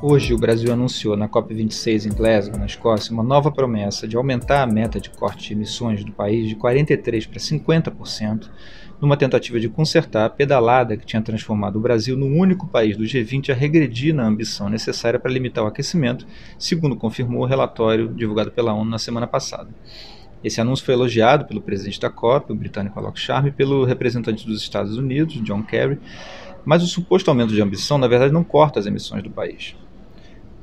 Hoje, o Brasil anunciou na COP26 em Glasgow, na Escócia, uma nova promessa de aumentar a meta de corte de emissões do país de 43% para 50%, numa tentativa de consertar a pedalada que tinha transformado o Brasil no único país do G20 a regredir na ambição necessária para limitar o aquecimento, segundo confirmou o relatório divulgado pela ONU na semana passada. Esse anúncio foi elogiado pelo presidente da COP, o britânico Alok Sharma, e pelo representante dos Estados Unidos, John Kerry, mas o suposto aumento de ambição, na verdade, não corta as emissões do país.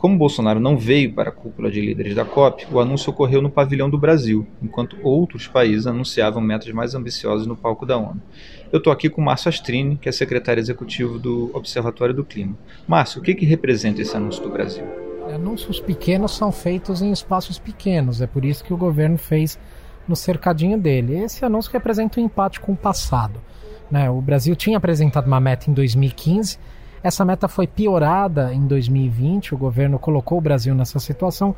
Como Bolsonaro não veio para a cúpula de líderes da COP, o anúncio ocorreu no pavilhão do Brasil, enquanto outros países anunciavam metas mais ambiciosas no palco da ONU. Eu estou aqui com Márcio Astrini, que é secretário executivo do Observatório do Clima. Márcio, o que, que representa esse anúncio do Brasil? Anúncios pequenos são feitos em espaços pequenos, é por isso que o governo fez no cercadinho dele. Esse anúncio representa um empate com o passado. Né? O Brasil tinha apresentado uma meta em 2015 essa meta foi piorada em 2020, o governo colocou o Brasil nessa situação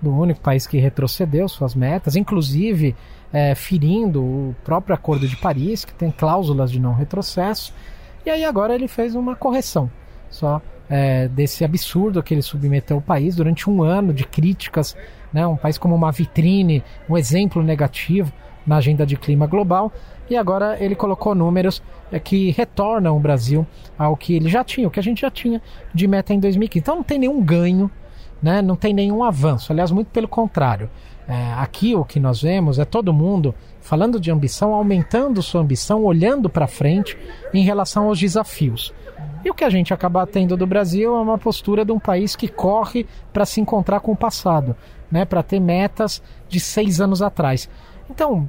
do único país que retrocedeu suas metas, inclusive é, ferindo o próprio Acordo de Paris, que tem cláusulas de não retrocesso. E aí agora ele fez uma correção só é, desse absurdo que ele submeteu o país durante um ano de críticas, né, um país como uma vitrine, um exemplo negativo na agenda de clima global e agora ele colocou números é, que retornam o Brasil ao que ele já tinha, o que a gente já tinha de meta em 2015. Então não tem nenhum ganho, né? não tem nenhum avanço. Aliás, muito pelo contrário. É, aqui o que nós vemos é todo mundo falando de ambição, aumentando sua ambição, olhando para frente em relação aos desafios. E o que a gente acaba tendo do Brasil é uma postura de um país que corre para se encontrar com o passado, né? para ter metas de seis anos atrás. Então,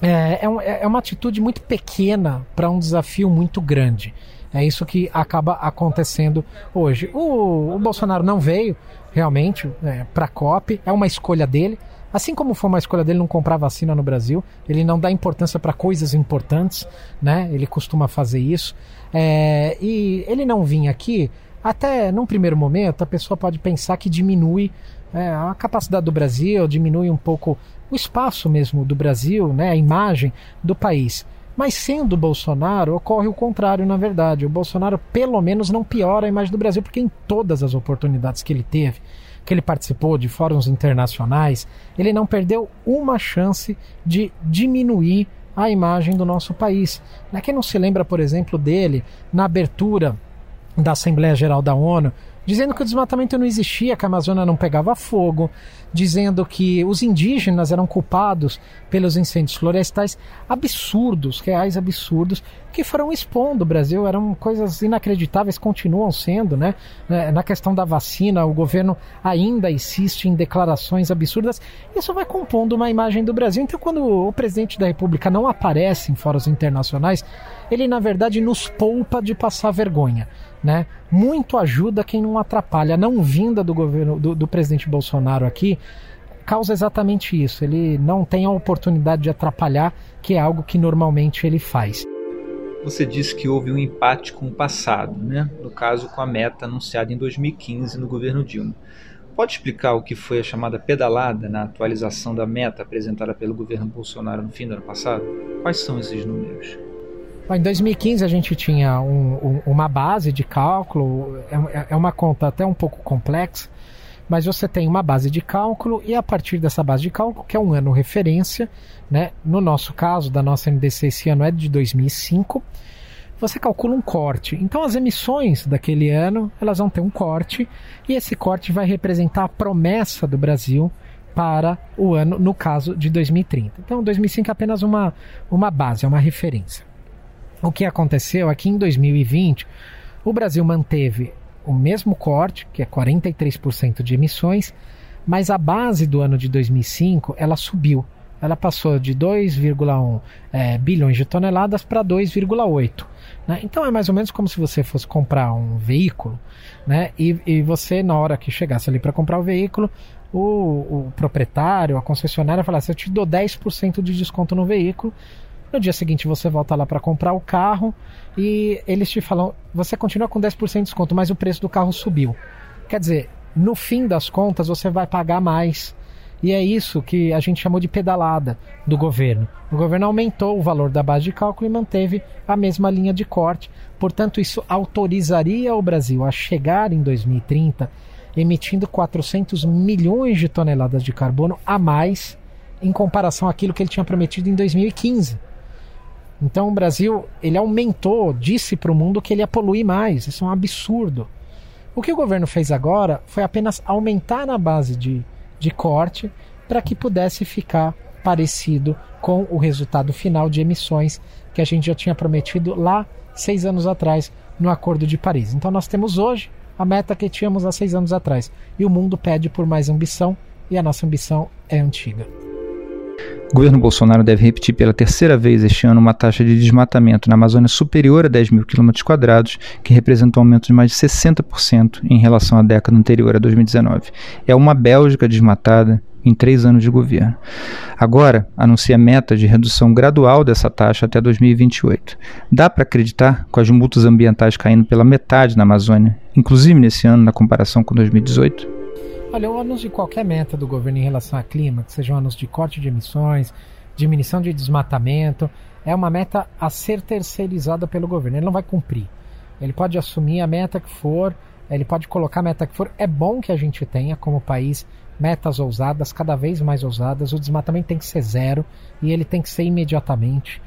é, é, é, é uma atitude muito pequena para um desafio muito grande. É isso que acaba acontecendo hoje. O, o Bolsonaro não veio realmente é, para a COP, é uma escolha dele. Assim como foi uma escolha dele não comprar vacina no Brasil, ele não dá importância para coisas importantes, né? Ele costuma fazer isso. É, e ele não vir aqui, até num primeiro momento, a pessoa pode pensar que diminui é, a capacidade do Brasil, diminui um pouco o espaço mesmo do Brasil, né, a imagem do país. Mas sendo Bolsonaro, ocorre o contrário, na verdade. O Bolsonaro, pelo menos, não piora a imagem do Brasil, porque em todas as oportunidades que ele teve, que ele participou de fóruns internacionais, ele não perdeu uma chance de diminuir a imagem do nosso país. Quem não se lembra, por exemplo, dele na abertura da Assembleia Geral da ONU, dizendo que o desmatamento não existia, que a Amazônia não pegava fogo, dizendo que os indígenas eram culpados pelos incêndios florestais, absurdos, reais absurdos, que foram expondo o Brasil, eram coisas inacreditáveis, continuam sendo, né? É, na questão da vacina, o governo ainda insiste em declarações absurdas, isso vai compondo uma imagem do Brasil. Então, quando o presidente da República não aparece em fóruns internacionais, ele na verdade nos poupa de passar vergonha né? Muito ajuda quem não atrapalha. A não vinda do governo do, do presidente Bolsonaro aqui causa exatamente isso. Ele não tem a oportunidade de atrapalhar, que é algo que normalmente ele faz. Você disse que houve um empate com o passado, né? no caso com a meta anunciada em 2015 no governo Dilma. Pode explicar o que foi a chamada pedalada na atualização da meta apresentada pelo governo Bolsonaro no fim do ano passado? Quais são esses números? Em 2015 a gente tinha um, um, uma base de cálculo, é, é uma conta até um pouco complexa, mas você tem uma base de cálculo e a partir dessa base de cálculo, que é um ano referência, né? no nosso caso, da nossa NDC, esse ano é de 2005, você calcula um corte. Então as emissões daquele ano, elas vão ter um corte e esse corte vai representar a promessa do Brasil para o ano, no caso de 2030. Então 2005 é apenas uma, uma base, é uma referência. O que aconteceu é que em 2020 o Brasil manteve o mesmo corte, que é 43% de emissões, mas a base do ano de 2005 ela subiu. Ela passou de 2,1 é, bilhões de toneladas para 2,8. Né? Então é mais ou menos como se você fosse comprar um veículo, né? E, e você, na hora que chegasse ali para comprar o veículo, o, o proprietário, a concessionária falasse: Eu te dou 10% de desconto no veículo, no dia seguinte você volta lá para comprar o carro e eles te falam: você continua com 10% de desconto, mas o preço do carro subiu. Quer dizer, no fim das contas você vai pagar mais. E é isso que a gente chamou de pedalada do governo. O governo aumentou o valor da base de cálculo e manteve a mesma linha de corte. Portanto, isso autorizaria o Brasil a chegar em 2030 emitindo 400 milhões de toneladas de carbono a mais em comparação àquilo que ele tinha prometido em 2015. Então o Brasil ele aumentou, disse para o mundo que ele ia poluir mais. Isso é um absurdo. O que o governo fez agora foi apenas aumentar na base de, de corte para que pudesse ficar parecido com o resultado final de emissões que a gente já tinha prometido lá seis anos atrás no Acordo de Paris. Então nós temos hoje a meta que tínhamos há seis anos atrás. E o mundo pede por mais ambição e a nossa ambição é antiga. O governo Bolsonaro deve repetir pela terceira vez este ano uma taxa de desmatamento na Amazônia superior a 10 mil quilômetros quadrados, que representa um aumento de mais de 60% em relação à década anterior a 2019. É uma Bélgica desmatada em três anos de governo. Agora, anuncia meta de redução gradual dessa taxa até 2028. Dá para acreditar com as multas ambientais caindo pela metade na Amazônia, inclusive nesse ano na comparação com 2018? Olha, o anúncio de qualquer meta do governo em relação ao clima, que seja um anúncio de corte de emissões, diminuição de desmatamento, é uma meta a ser terceirizada pelo governo. Ele não vai cumprir. Ele pode assumir a meta que for, ele pode colocar a meta que for. É bom que a gente tenha, como país, metas ousadas, cada vez mais ousadas. O desmatamento tem que ser zero e ele tem que ser imediatamente.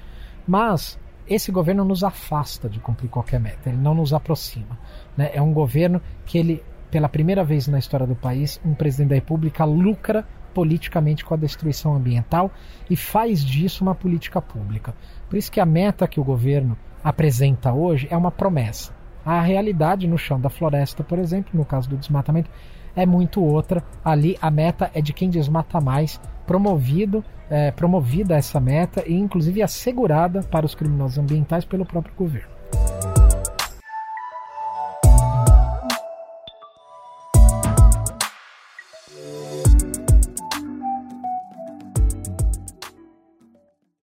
Mas esse governo nos afasta de cumprir qualquer meta, ele não nos aproxima. Né? É um governo que ele pela primeira vez na história do país, um presidente da República lucra politicamente com a destruição ambiental e faz disso uma política pública. Por isso que a meta que o governo apresenta hoje é uma promessa. A realidade no chão da floresta, por exemplo, no caso do desmatamento, é muito outra. Ali a meta é de quem desmata mais, promovido, é, promovida essa meta e inclusive assegurada para os criminosos ambientais pelo próprio governo.